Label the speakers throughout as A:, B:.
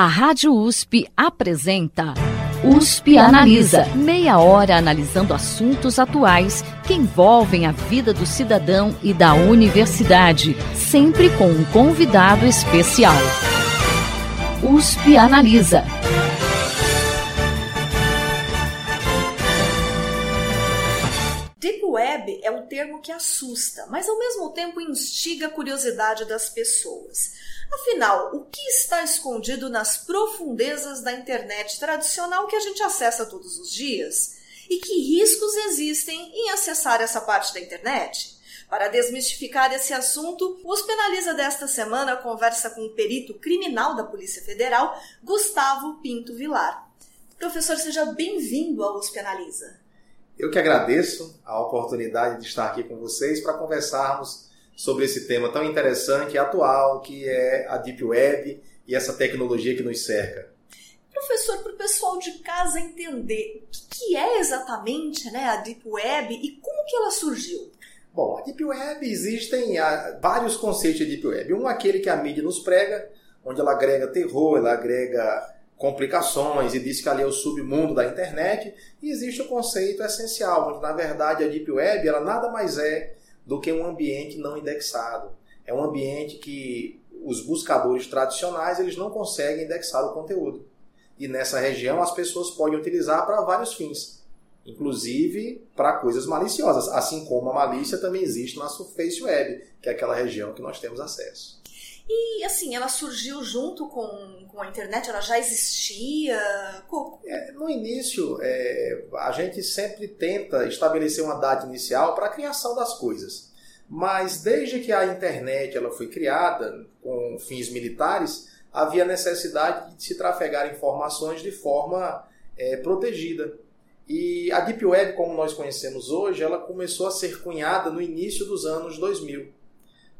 A: A Rádio USP apresenta USP Analisa. Meia hora analisando assuntos atuais que envolvem a vida do cidadão e da universidade, sempre com um convidado especial. USP Analisa.
B: Deep Web é um termo que assusta, mas ao mesmo tempo instiga a curiosidade das pessoas. Afinal, o que está escondido nas profundezas da internet tradicional que a gente acessa todos os dias? E que riscos existem em acessar essa parte da internet? Para desmistificar esse assunto, o Penaliza desta semana conversa com o perito criminal da Polícia Federal, Gustavo Pinto Vilar. Professor, seja bem-vindo ao USP Analisa.
C: Eu que agradeço a oportunidade de estar aqui com vocês para conversarmos sobre esse tema tão interessante e atual que é a Deep Web e essa tecnologia que nos cerca.
B: Professor, para o pessoal de casa entender o que é exatamente né, a Deep Web e como que ela surgiu.
C: Bom, a Deep Web existem ah, vários conceitos de Deep Web. Um aquele que a mídia nos prega, onde ela agrega terror, ela agrega complicações e diz que ali é o submundo da internet. E existe o conceito essencial, onde na verdade a Deep Web ela nada mais é do que um ambiente não indexado. É um ambiente que os buscadores tradicionais eles não conseguem indexar o conteúdo. E nessa região as pessoas podem utilizar para vários fins, inclusive para coisas maliciosas, assim como a malícia também existe na Surface Web, que é aquela região que nós temos acesso.
B: E assim, ela surgiu junto com, com a internet? Ela já existia?
C: É, no início, é, a gente sempre tenta estabelecer uma data inicial para a criação das coisas. Mas desde que a internet ela foi criada com fins militares, havia necessidade de se trafegar informações de forma é, protegida. E a Deep Web, como nós conhecemos hoje, ela começou a ser cunhada no início dos anos 2000.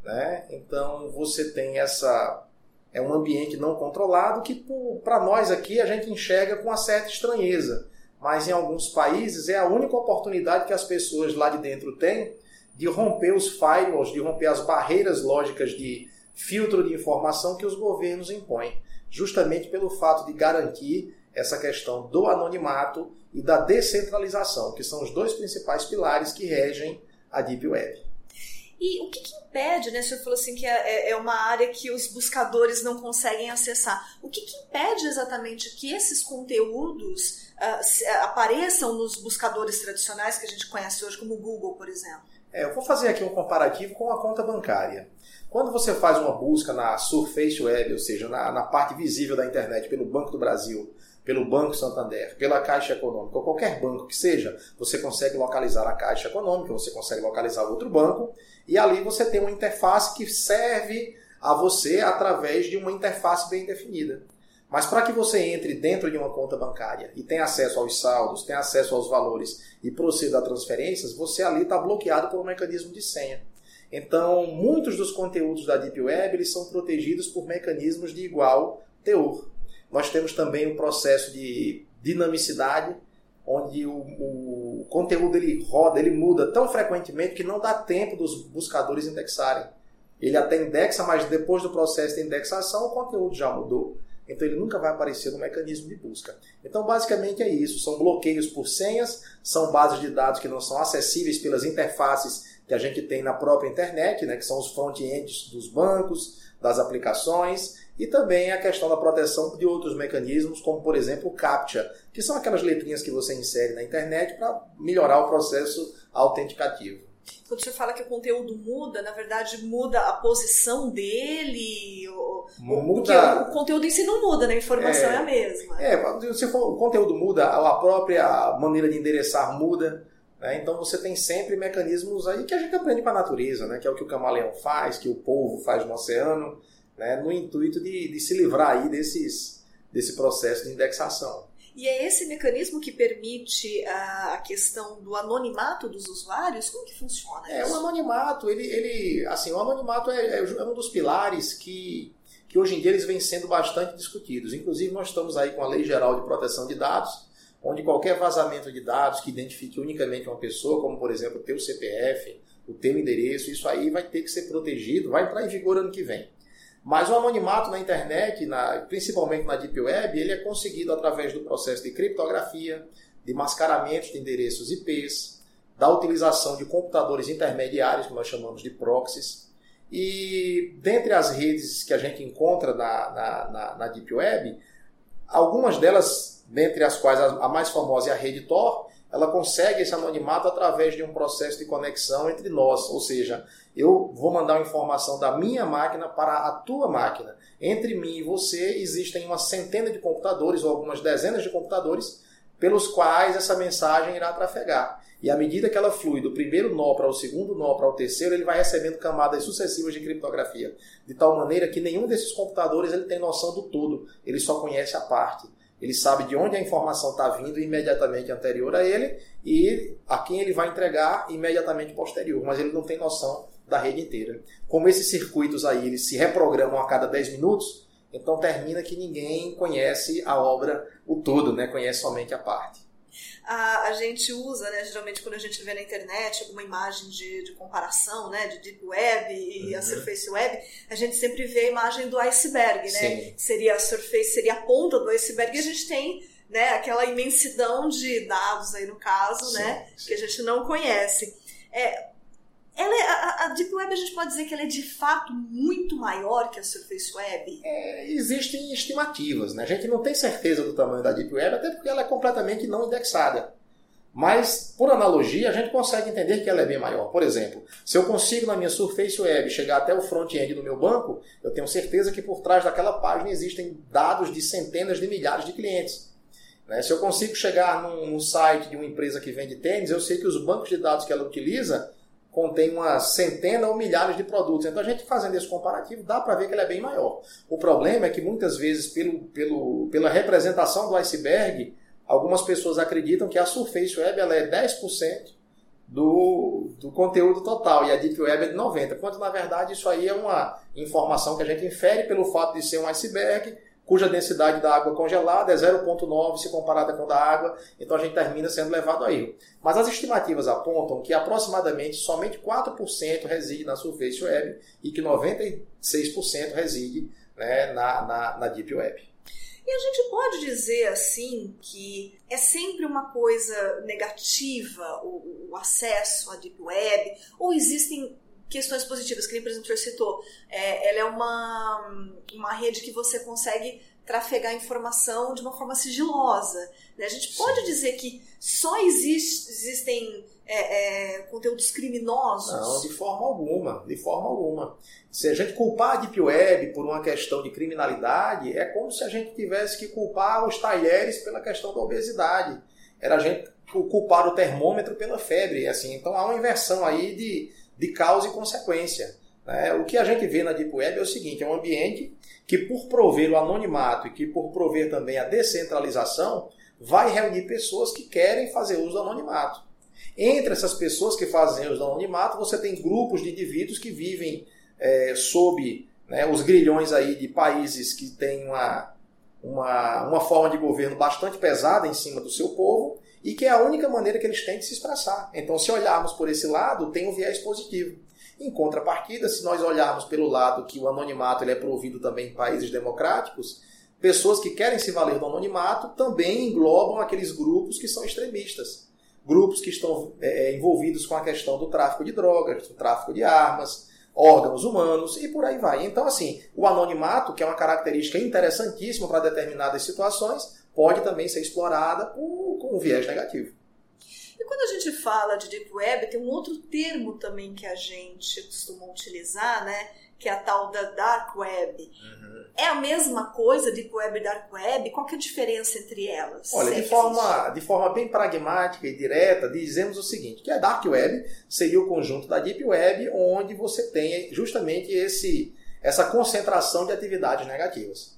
C: Né? Então você tem essa é um ambiente não controlado que para nós aqui a gente enxerga com uma certa estranheza, mas em alguns países é a única oportunidade que as pessoas lá de dentro têm de romper os firewalls, de romper as barreiras lógicas de filtro de informação que os governos impõem, justamente pelo fato de garantir essa questão do anonimato e da descentralização, que são os dois principais pilares que regem a Deep Web.
B: E o que, que, impede, né? O senhor falou assim que é, é, uma área que os buscadores não conseguem acessar. O que, que impede exatamente que esses conteúdos uh, apareçam nos buscadores tradicionais que a gente conhece hoje, como o Google, por exemplo?
C: É, eu vou fazer aqui um comparativo com a conta bancária. Quando você faz uma busca na Surface Web, ou seja, na, na parte visível da internet, pelo Banco do Brasil, pelo Banco Santander, pela Caixa Econômica, ou qualquer banco que seja, você consegue localizar a Caixa Econômica, você consegue localizar outro banco, e ali você tem uma interface que serve a você através de uma interface bem definida. Mas para que você entre dentro de uma conta bancária e tenha acesso aos saldos, tenha acesso aos valores e proceda a transferências, você ali está bloqueado por um mecanismo de senha. Então, muitos dos conteúdos da Deep Web eles são protegidos por mecanismos de igual teor. Nós temos também um processo de dinamicidade, onde o, o, conteúdo ele roda, ele muda tão frequentemente que não dá tempo dos buscadores indexarem. Ele até indexa, mas depois do processo de indexação o conteúdo já mudou. Então ele nunca vai aparecer no mecanismo de busca. Então basicamente é isso, são bloqueios por senhas, são bases de dados que não são acessíveis pelas interfaces que a gente tem na própria internet, né, que são os front-ends dos bancos, das aplicações, e também a questão da proteção de outros mecanismos, como por exemplo o CAPTCHA, que são aquelas letrinhas que você insere na internet para melhorar o processo autenticativo.
B: Quando você fala que o conteúdo muda, na verdade muda a posição dele, muda... o conteúdo em si não muda, né? a informação é, é a mesma.
C: É, se for, o conteúdo muda, a própria maneira de endereçar muda. Né? Então você tem sempre mecanismos aí que a gente aprende com a natureza, né? que é o que o camaleão faz, que o polvo faz no oceano né, no intuito de, de se livrar aí desses, desse processo de indexação.
B: E é esse mecanismo que permite a questão do anonimato dos usuários? Como que funciona
C: é, isso? É, o anonimato, ele, ele assim, o anonimato é, é, um dos pilares que, que hoje em dia eles vêm sendo bastante discutidos. Inclusive nós estamos aí com a Lei Geral de Proteção de Dados, onde qualquer vazamento de dados que identifique unicamente uma pessoa, como por exemplo o teu CPF, o teu endereço, isso aí vai ter que ser protegido, vai entrar em vigor ano que vem. Mas o anonimato na internet, na, principalmente na Deep Web, ele é conseguido através do processo de criptografia, de mascaramento de endereços IPs, da utilização de computadores intermediários, que nós chamamos de proxies. E dentre as redes que a gente encontra na, na, na, na Deep Web, algumas delas, dentre as quais a, mais famosa é a rede Tor, ela consegue esse anonimato através de um processo de conexão entre nós, ou seja, eu vou mandar uma informação da minha máquina para a tua máquina. Entre mim e você existem uma centena de computadores ou algumas dezenas de computadores pelos quais essa mensagem irá trafegar. E à medida que ela flui do primeiro nó para o segundo nó para o terceiro, ele vai recebendo camadas sucessivas de criptografia, de tal maneira que nenhum desses computadores ele tem noção do todo, ele só conhece a parte. Ele sabe de onde a informação está vindo imediatamente anterior a ele e a quem ele vai entregar imediatamente posterior, mas ele não tem noção da rede inteira. Como esses circuitos aí eles se reprogramam a cada 10 minutos, então termina que ninguém conhece a obra o todo, né? conhece somente a parte.
B: A, a gente usa, né, geralmente quando a gente vê na internet alguma imagem de, de comparação, né, de Deep Web e uhum. a Surface Web, a gente sempre vê a imagem do iceberg, né? Sim. Seria a Surface, seria a ponta do iceberg e a gente tem né, aquela imensidão de dados aí no caso, sim, né, sim. que a gente não conhece. É, ela é, a, a, Deep Web a gente pode dizer que ela é de fato muito maior que a Surface Web?
C: É, existem estimativas, né? A gente não tem certeza do tamanho da Deep Web, até porque ela é completamente não indexada. Mas, por analogia, a gente consegue entender que ela é bem maior. Por exemplo, se eu consigo na minha Surface Web chegar até o front-end do meu banco, eu tenho certeza que por trás daquela página existem dados de centenas de milhares de clientes. Né? Se eu consigo chegar num, num site de uma empresa que vende tênis, eu sei que os bancos de dados que ela utiliza contém uma centena ou milhares de produtos. Então a gente fazendo esse comparativo dá para ver que ele é bem maior. O problema é que muitas vezes, pelo, pelo, pela representação do iceberg, algumas pessoas acreditam que a Surface Web ela é 10% do, do conteúdo total e a Deep Web é de 90%, quando na verdade isso aí é uma informação que a gente infere pelo fato de ser um iceberg cuja densidade da água congelada é 0,9 se comparada com a da água, então a gente termina sendo levado a erro. Mas as estimativas apontam que aproximadamente somente 4% reside na Surface Web e que 96% reside né, na, na, na Deep Web.
B: E a gente pode dizer assim que é sempre uma coisa negativa o, o acesso à Deep Web, ou existem questões positivas, que nem, o senhor citou, é, ela é uma, uma rede que você consegue trafegar informação de uma forma sigilosa. Né? A gente pode Sim. dizer que só existe, existem é, é, conteúdos criminosos?
C: Não, de forma alguma, de forma alguma. Se a gente culpar a Deep Web por uma questão de criminalidade, é como se a gente tivesse que culpar os talheres pela questão da obesidade. Era a gente culpar o termômetro pela febre, assim. Então há uma inversão aí de, de causa e consequência. Né? O que a gente vê na Deep Web é o seguinte: é um ambiente que, por prover o anonimato e que, por prover também a descentralização, vai reunir pessoas que querem fazer uso do anonimato. Entre essas pessoas que fazem uso do anonimato, você tem grupos de indivíduos que vivem é, sob né, os grilhões aí de países que têm uma, uma, uma forma de governo bastante pesada em cima do seu povo e que é a única maneira que eles têm de se expressar. Então, se olharmos por esse lado, tem um viés positivo. Em contrapartida, se nós olharmos pelo lado que o anonimato ele é provido também em países democráticos, pessoas que querem se valer do anonimato também englobam aqueles grupos que são extremistas. Grupos que estão é, é envolvidos com a questão do tráfico de drogas, do tráfico de armas, órgãos humanos e por aí vai. Então, assim, o anonimato, que é uma característica interessantíssima para determinadas situações, pode também ser explorada com, com um viés negativo.
B: E quando a gente fala de Deep Web, tem um outro termo também que a gente costuma utilizar, né? Que é a tal da Dark Web. Uhum. É a mesma coisa, Deep Web e Dark Web? Qual que é a diferença entre elas?
C: Olha, de forma, de forma bem pragmática e direta, dizemos o seguinte, que a Dark Web seria o conjunto da Deep Web, onde você tem justamente esse, essa concentração de atividades negativas.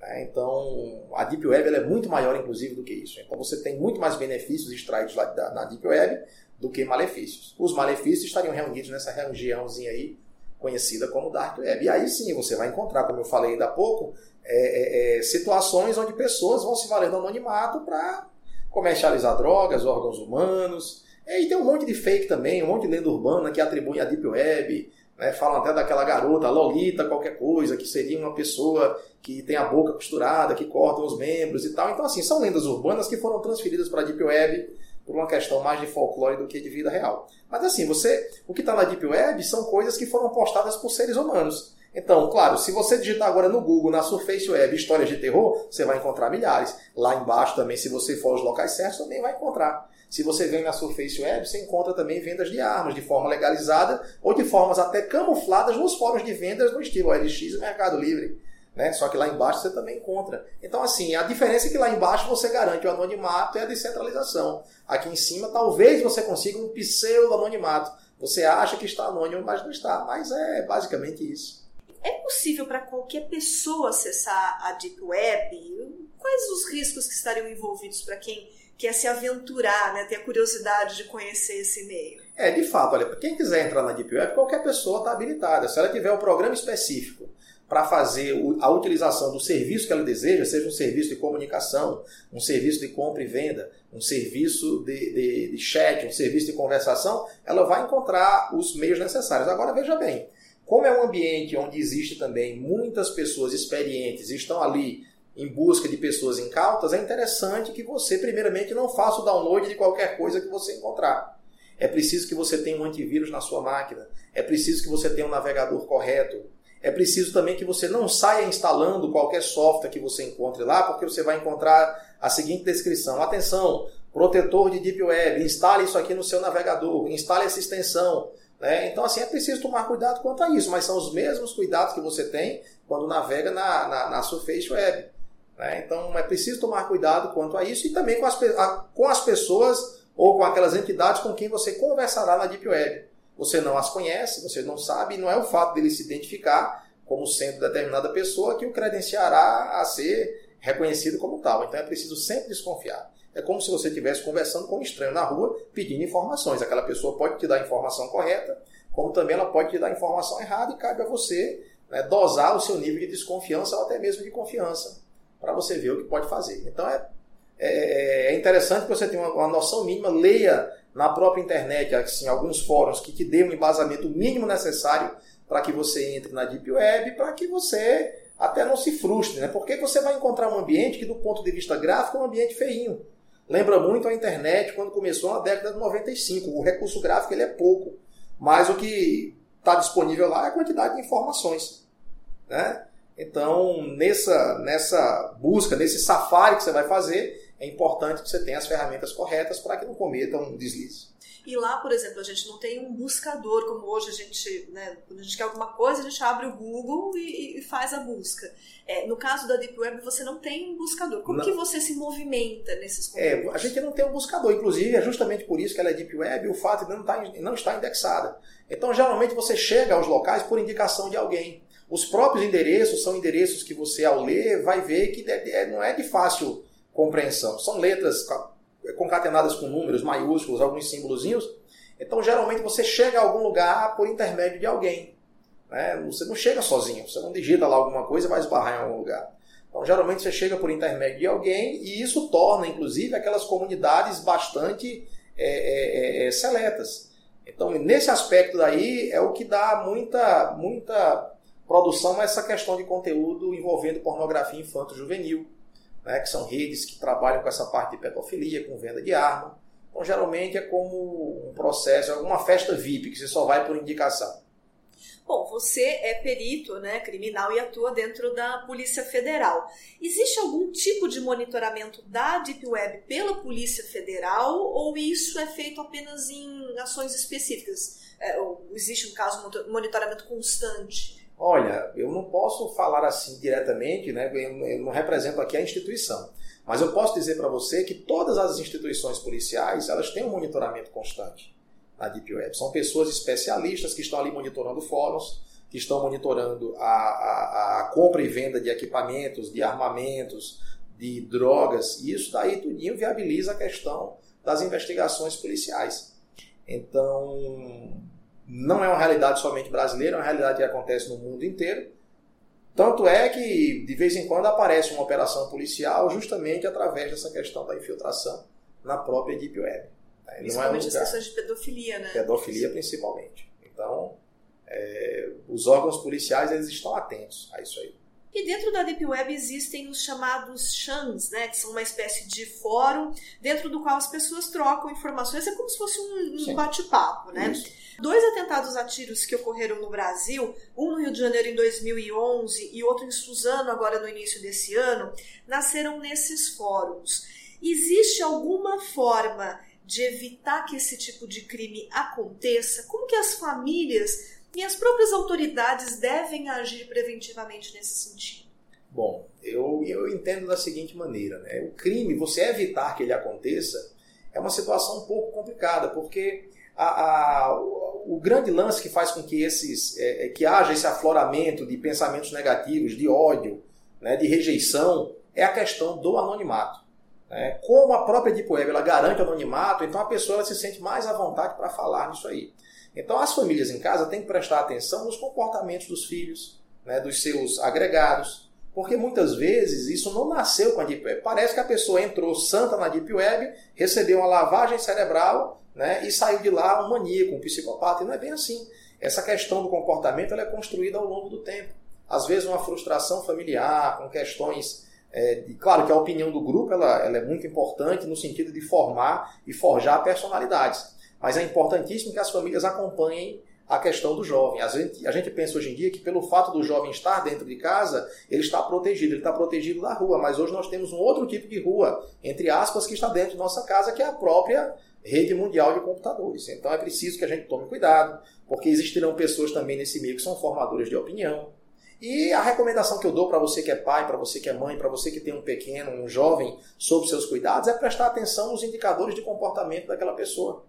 C: Né? Então, a Deep Web é muito maior, inclusive, do que isso. Então, você tem muito mais benefícios extraídos lá na Deep Web do que malefícios. Os malefícios estariam reunidos nessa regiãozinha aí, conhecida como Dark Web. E aí sim, você vai encontrar, como eu falei ainda há pouco, é, é, é situações onde pessoas vão se valer do anonimato para comercializar drogas, órgãos humanos. E tem um monte de fake também, um monte de lenda urbana que atribui a Deep Web Né? Falam até daquela garota, Lolita, qualquer coisa, que seria uma pessoa que tem a boca costurada, que corta os membros e tal. Então, assim, são lendas urbanas que foram transferidas para a Deep Web por uma questão mais de folclore do que de vida real. Mas assim, você, o que está na Deep Web são coisas que foram postadas por seres humanos. Então, claro, se você digitar agora no Google, na Surface Web, histórias de terror, você vai encontrar milhares. Lá embaixo também, se você for aos locais certos, também vai encontrar. Se você vem na Surface Web, você encontra também vendas de armas de forma legalizada ou de formas até camufladas nos fóruns de vendas no estilo OLX e Mercado Livre. Né? Só que lá embaixo você também encontra. Então, assim, a diferença é que lá embaixo você garante o anonimato e a descentralização. Aqui em cima, talvez você consiga um pseudo-anonimato. Você acha que está anônimo, mas não está. Mas é basicamente isso.
B: É possível para qualquer pessoa acessar a Deep Web? Quais os riscos que estariam envolvidos para quem quer se aventurar, né, ter a curiosidade de conhecer esse meio?
C: É, de fato, olha, quem quiser entrar na Deep Web, qualquer pessoa está habilitada. Se ela tiver um programa específico para fazer a utilização do serviço que ela deseja, seja um serviço de comunicação, um serviço de compra e venda, um serviço de, de, de chat, um serviço de conversação, ela vai encontrar os meios necessários. Agora, veja bem, como é um ambiente onde existe também muitas pessoas experientes, estão ali em busca de pessoas incautas, é interessante que você, primeiramente, não faça o download de qualquer coisa que você encontrar. É preciso que você tenha um antivírus na sua máquina. É preciso que você tenha um navegador correto. É preciso também que você não saia instalando qualquer software que você encontre lá, porque você vai encontrar a seguinte descrição: atenção, protetor de Deep Web, instale isso aqui no seu navegador, instale essa extensão. Né? Então, assim, é preciso tomar cuidado quanto a isso, mas são os mesmos cuidados que você tem quando navega na, na, na Surface Web. Né? Então, é preciso tomar cuidado quanto a isso e também com as, com as pessoas ou com aquelas entidades com quem você conversará na Deep Web. Você não as conhece, você não sabe, e não é o fato dele se identificar como sendo determinada pessoa que o credenciará a ser reconhecido como tal. Então, é preciso sempre desconfiar. É como se você estivesse conversando com um estranho na rua pedindo informações. Aquela pessoa pode te dar a informação correta, como também ela pode te dar a informação errada e cabe a você né, dosar o seu nível de desconfiança ou até mesmo de confiança para você ver o que pode fazer. Então é, é, é interessante que você tenha uma, uma, noção mínima, leia na própria internet assim, alguns fóruns que te dê um embasamento mínimo necessário para que você entre na Deep Web, para que você até não se frustre, né? porque você vai encontrar um ambiente que, do ponto de vista gráfico, é um ambiente feinho. Lembra muito a internet quando começou na década de 95. O recurso gráfico ele é pouco, mas o que está disponível lá é a quantidade de informações. Né? Então, nessa, nessa busca, nesse safari que você vai fazer, é importante que você tenha as ferramentas corretas para que não cometa um deslize.
B: E lá, por exemplo, a gente não tem um buscador, como hoje a gente, né, quando a gente quer alguma coisa, a gente abre o Google e, e faz a busca. É, no caso da Deep Web, você não tem um buscador. Como não. que você se movimenta nesses
C: é, conteúdos? É, a gente não tem um buscador. Inclusive, é justamente por isso que ela é Deep Web, o fato de não, estar, tá não estar indexada. Então, geralmente, você chega aos locais por indicação de alguém. Os próprios endereços são endereços que você, ao ler, vai ver que é, não é de fácil compreensão. São letras concatenadas com números maiúsculos, alguns símbolozinhos. Então, geralmente, você chega a algum lugar por intermédio de alguém. Né? Você não chega sozinho, você não digita lá alguma coisa e vai esbarrar em algum lugar. Então, geralmente, você chega por intermédio de alguém e isso torna, inclusive, aquelas comunidades bastante é, é, é, seletas. Então, nesse aspecto daí, é o que dá muita, muita produção a essa questão de conteúdo envolvendo pornografia infanto-juvenil né, que são redes que trabalham com essa parte de pedofilia, com venda de arma. Então, geralmente é como um processo, alguma festa VIP, que você só vai por indicação.
B: Bom, você é perito né, criminal e atua dentro da Polícia Federal. Existe algum tipo de monitoramento da Deep Web pela Polícia Federal ou isso é feito apenas em ações específicas? É, existe, um caso, monitoramento constante?
C: Olha, eu não posso falar assim diretamente, né? eu não represento aqui a instituição, mas eu posso dizer para você que todas as instituições policiais elas têm um monitoramento constante na Deep Web. São pessoas especialistas que estão ali monitorando fóruns, que estão monitorando a, a, a compra e venda de equipamentos, de armamentos, de drogas, e isso daí tudinho viabiliza a questão das investigações policiais. Então, não é uma realidade somente brasileira, é uma realidade que acontece no mundo inteiro. Tanto é que, de vez em quando, aparece uma operação policial justamente através dessa questão da infiltração na própria Deep Web.
B: Principalmente não é as questões de pedofilia, né?
C: Pedofilia, principalmente. Então, é, os órgãos policiais eles estão atentos a isso aí.
B: E dentro da Deep Web existem os chamados chans, né, que são uma espécie de fórum dentro do qual as pessoas trocam informações, é como se fosse um, um bate-papo, né? Isso. Dois atentados a tiros que ocorreram no Brasil, um no Rio de Janeiro em 2011 e outro em Suzano agora no início desse ano, nasceram nesses fóruns. Existe alguma forma de evitar que esse tipo de crime aconteça? Como que as famílias e as próprias autoridades devem agir preventivamente nesse sentido?
C: Bom, eu, eu entendo da seguinte maneira: né? o crime, você evitar que ele aconteça, é uma situação um pouco complicada, porque a, a, o, grande lance que faz com que, esses, é, é, que haja esse afloramento de pensamentos negativos, de ódio, né, de rejeição, é a questão do anonimato. Né? Como a própria Deep Web ela garante anonimato, então a pessoa se sente mais à vontade para falar nisso aí. Então as famílias em casa têm que prestar atenção nos comportamentos dos filhos, né, dos seus agregados, porque muitas vezes isso não nasceu com a Deep Web. Parece que a pessoa entrou santa na Deep Web, recebeu uma lavagem cerebral né, e saiu de lá um maníaco, um psicopata, e não é bem assim. Essa questão do comportamento é construída ao longo do tempo. Às vezes uma frustração familiar, com questões é, claro que a opinião do grupo ela, ela, é muito importante no sentido de formar e forjar personalidades. Mas é importantíssimo que as famílias acompanhem a questão do jovem. A gente, a gente pensa hoje em dia que pelo fato do jovem estar dentro de casa, ele está protegido, ele está protegido da rua. Mas hoje nós temos um outro tipo de rua, entre aspas, que está dentro de nossa casa, que é a própria rede mundial de computadores. Então é preciso que a gente tome cuidado, porque existirão pessoas também nesse meio que são formadoras de opinião. E a recomendação que eu dou para você que é pai, para você que é mãe, para você que tem um pequeno, um jovem, sobre seus cuidados, é prestar atenção nos indicadores de comportamento daquela pessoa.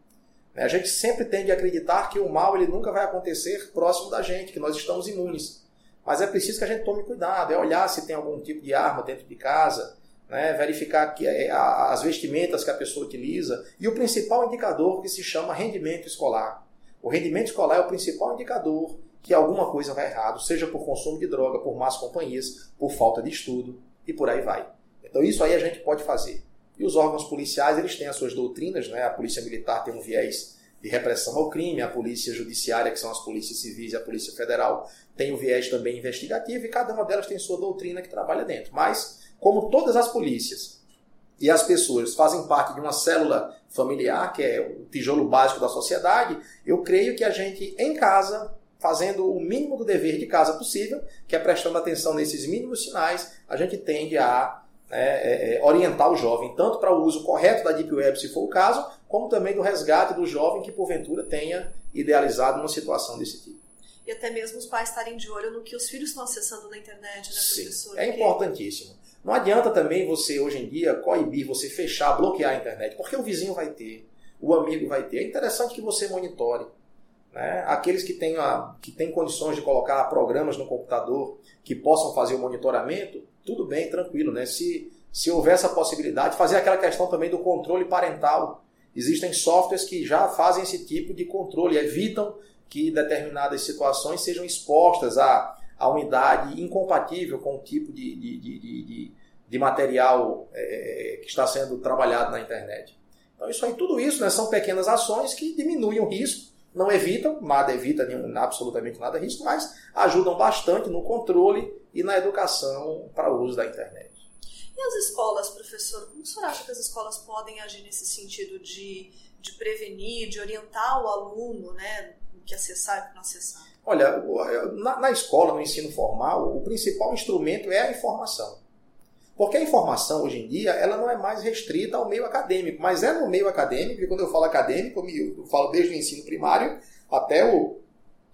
C: A gente sempre tende a acreditar que o mal ele nunca vai acontecer próximo da gente, que nós estamos imunes. Mas é preciso que a gente tome cuidado, é olhar se tem algum tipo de arma dentro de casa, né, verificar que é, as vestimentas que a pessoa utiliza e o principal indicador que se chama rendimento escolar. O rendimento escolar é o principal indicador que alguma coisa vai errado, seja por consumo de droga, por más companhias, por falta de estudo e por aí vai. Então isso aí a gente pode fazer. E os órgãos policiais, eles têm as suas doutrinas, né? A polícia militar tem um viés de repressão ao crime, a polícia judiciária, que são as polícias civis e a polícia federal, tem um viés também investigativo e cada uma delas tem sua doutrina que trabalha dentro. Mas, como todas as polícias e as pessoas fazem parte de uma célula familiar, que é o tijolo básico da sociedade, eu creio que a gente, em casa, fazendo o mínimo do dever de casa possível, que é prestando atenção nesses mínimos sinais, a gente tende a é, é, orientar o jovem tanto para o uso correto da Deep Web, se for o caso, como também do resgate do jovem que porventura tenha idealizado uma situação desse tipo.
B: E até mesmo os pais estarem de olho no que os filhos estão acessando na internet, né,
C: Sim,
B: professor?
C: É importantíssimo. Não adianta também você, hoje em dia, coibir, você fechar, bloquear a internet, porque o vizinho vai ter, o amigo vai ter. É interessante que você monitore. Né? Aqueles que têm, a, que têm condições de colocar programas no computador que possam fazer o monitoramento, tudo bem, tranquilo, né? Se, se houver essa possibilidade, fazer aquela questão também do controle parental. Existem softwares que já fazem esse tipo de controle, evitam que determinadas situações sejam expostas a, a unidade incompatível com o tipo de, de, de, de, de material é, que está sendo trabalhado na internet. Então, isso aí, tudo isso né, são pequenas ações que diminuem o risco, não evitam, nada evita absolutamente nada risco, mas ajudam bastante no controle e na educação para o uso da internet.
B: E as escolas, professor? Como o senhor acha que as escolas podem agir nesse sentido de, de prevenir, de orientar o aluno, né, o que acessar e o que não acessar?
C: Olha, na, na escola, no ensino formal, o principal instrumento é a informação. Porque a informação, hoje em dia, ela não é mais restrita ao meio acadêmico, mas é no meio acadêmico, e quando eu falo acadêmico, eu falo desde o ensino primário até o,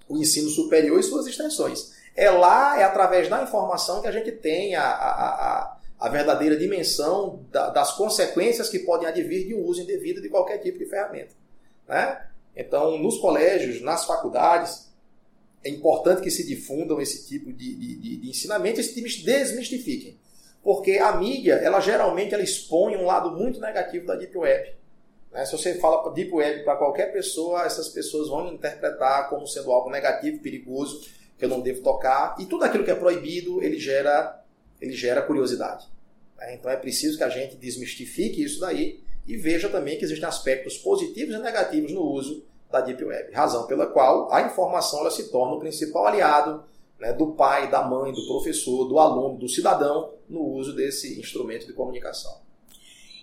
C: o ensino superior e suas extensões. É lá, é através da informação que a gente tem a, a, a, a verdadeira dimensão da, das consequências que podem advir de um uso indevido de qualquer tipo de ferramenta. Né? Então, nos colégios, nas faculdades, é importante que se difundam esse tipo de, de, de, de ensinamento e se desmistifiquem. Porque a mídia, ela geralmente ela expõe um lado muito negativo da Deep Web. Né? Se você fala Deep Web para qualquer pessoa, essas pessoas vão interpretar como sendo algo negativo, perigoso, que eu não devo tocar. E tudo aquilo que é proibido, ele gera, ele gera curiosidade. Né? Então é preciso que a gente desmistifique isso daí e veja também que existem aspectos positivos e negativos no uso da Deep Web. Razão pela qual a informação ela se torna o principal aliado né, do pai, da mãe, do professor, do aluno, do cidadão no uso desse instrumento de comunicação.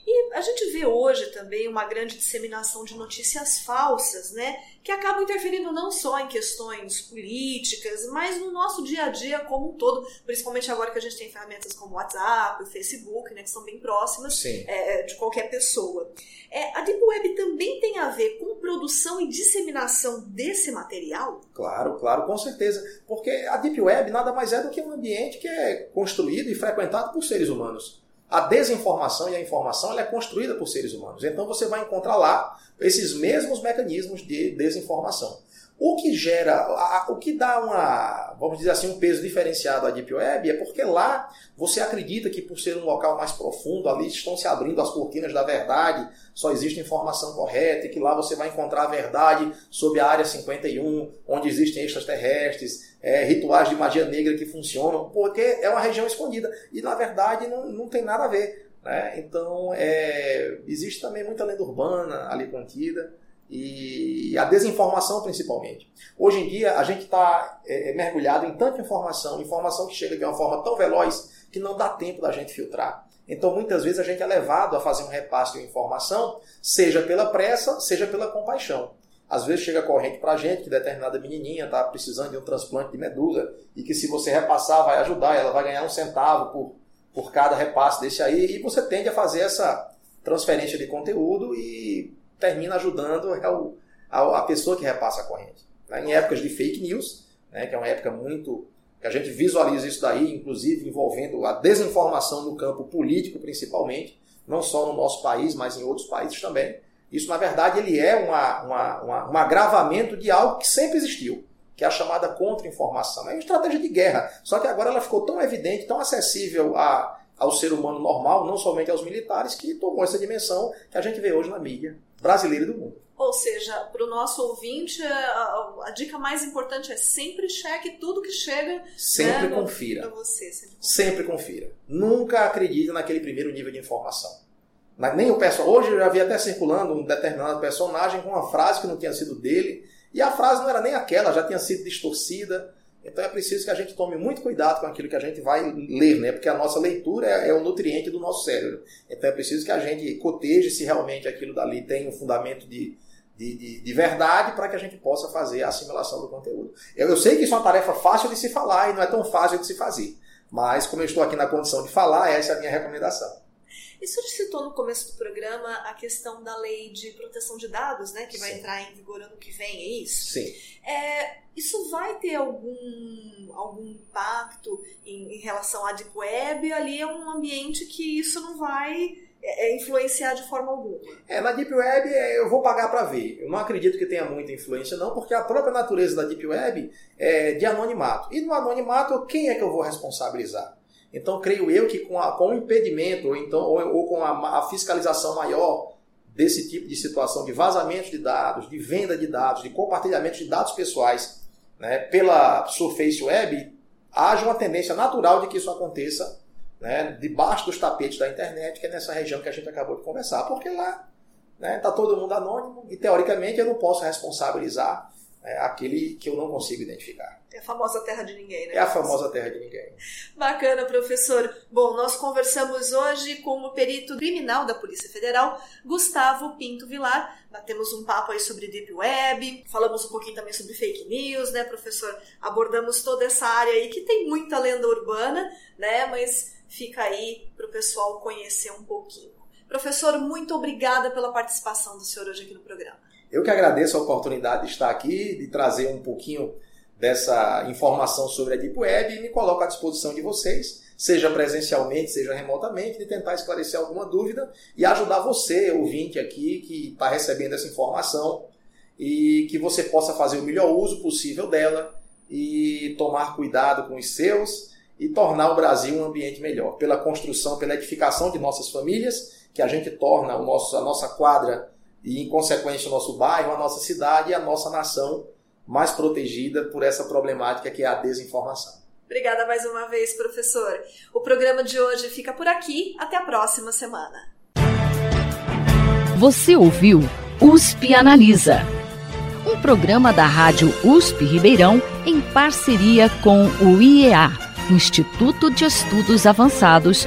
B: E a gente vê hoje também uma grande disseminação de notícias falsas, né? Que acabam interferindo não só em questões políticas, mas no nosso dia a dia como um todo, principalmente agora que a gente tem ferramentas como WhatsApp, Facebook, né? Que são bem próximas é, de qualquer pessoa. É, a Deep Web também tem a ver com produção e disseminação desse material?
C: Claro, claro, com certeza. Porque a Deep Web nada mais é do que um ambiente que é construído e frequentado por seres humanos. A desinformação e a informação é construída por seres humanos. Então você vai encontrar lá esses mesmos mecanismos de desinformação. O que gera, o que dá uma, vamos dizer assim, um peso diferenciado à Deep Web é porque lá você acredita que por ser um local mais profundo, ali estão se abrindo as cortinas da verdade, só existe informação correta e que lá você vai encontrar a verdade sobre a Área 51, onde existem extraterrestres, é, rituais de magia negra que funcionam, porque é uma região escondida. E na verdade não, não tem nada a ver. Né? Então é, existe também muita lenda urbana ali contida e a desinformação principalmente. Hoje em dia a gente está é, é, mergulhado em tanta informação, informação que chega de uma forma tão veloz que não dá tempo da gente filtrar. Então muitas vezes a gente é levado a fazer um repasse de informação, seja pela pressa, seja pela compaixão. Às vezes chega corrente para a gente que determinada menininha está precisando de um transplante de medula e que se você repassar vai ajudar, ela vai ganhar um centavo por, por cada repasse desse aí e você tende a fazer essa transferência de conteúdo e termina ajudando a, a pessoa que repassa a corrente. Né? Em épocas de fake news, né, que é uma época muito que a gente visualiza isso daí, inclusive envolvendo a desinformação no campo político principalmente, não só no nosso país, mas em outros países também. Isso, na verdade, ele é uma, uma, uma, um agravamento de algo que sempre existiu, que é a chamada contra-informação. É uma estratégia de guerra, só que agora ela ficou tão evidente, tão acessível a, ao ser humano normal, não somente aos militares, que tomou essa dimensão que a gente vê hoje na mídia brasileira do mundo.
B: Ou seja, para o nosso ouvinte, a, a, dica mais importante é sempre cheque tudo que chega.
C: Sempre
B: né,
C: confira.
B: Você, sempre, confira.
C: sempre confira. Nunca acredite naquele primeiro nível de informação. Nem o pessoal. Hoje eu já vi até circulando um determinado personagem com uma frase que não tinha sido dele. E a frase não era nem aquela, já tinha sido distorcida. Então é preciso que a gente tome muito cuidado com aquilo que a gente vai ler, né? Porque a nossa leitura é, é o nutriente do nosso cérebro. Então é preciso que a gente coteje se realmente aquilo dali tem um fundamento de, de, de, de verdade para que a gente possa fazer a assimilação do conteúdo. Eu, eu sei que isso é uma tarefa fácil de se falar e não é tão fácil de se fazer. Mas como eu estou aqui na condição de falar, essa é a minha recomendação.
B: E o senhor citou no começo do programa a questão da lei de proteção de dados, né? Que vai Sim. entrar em vigor ano que vem, é isso?
C: Sim.
B: É, isso vai ter algum, algum impacto em, em relação à Deep Web? Ali é um ambiente que isso não vai é, é influenciar de forma alguma.
C: É, na Deep Web é, eu vou pagar para ver. Eu não acredito que tenha muita influência, não, porque a própria natureza da Deep Web é de anonimato. E no anonimato, quem é que eu vou responsabilizar? Então, creio eu que com, a, com o impedimento, ou, então, ou, ou com a, a, fiscalização maior desse tipo de situação de vazamento de dados, de venda de dados, de compartilhamento de dados pessoais né, pela Surface Web, haja uma tendência natural de que isso aconteça né, debaixo dos tapetes da internet, que é nessa região que a gente acabou de conversar, porque lá está né, tá todo mundo anônimo e, teoricamente, eu não posso responsabilizar é aquele que eu não consigo identificar.
B: É a famosa terra de ninguém, né?
C: É a famosa terra de ninguém.
B: Bacana, professor. Bom, nós conversamos hoje com o perito criminal da Polícia Federal, Gustavo Pinto Vilar. Batemos um papo aí sobre Deep Web, falamos um pouquinho também sobre fake news, né, professor? Abordamos toda essa área aí que tem muita lenda urbana, né? Mas fica aí para o pessoal conhecer um pouquinho. Professor, muito obrigada pela participação do senhor hoje aqui no programa.
C: Eu que agradeço a oportunidade de estar aqui, de trazer um pouquinho dessa informação sobre a Deep Web e me coloco à disposição de vocês, seja presencialmente, seja remotamente, de tentar esclarecer alguma dúvida e ajudar você, ouvinte aqui, que está recebendo essa informação e que você possa fazer o melhor uso possível dela e tomar cuidado com os seus e tornar o Brasil um ambiente melhor, pela construção, pela edificação de nossas famílias, que a gente torna o nosso, a nossa quadra e, em consequência, o nosso bairro, a nossa cidade e a nossa nação mais protegida por essa problemática que é a desinformação.
B: Obrigada mais uma vez, professor. O programa de hoje fica por aqui. Até a próxima semana.
A: Você ouviu USP Analisa um programa da Rádio USP Ribeirão em parceria com o IEA, Instituto de Estudos Avançados,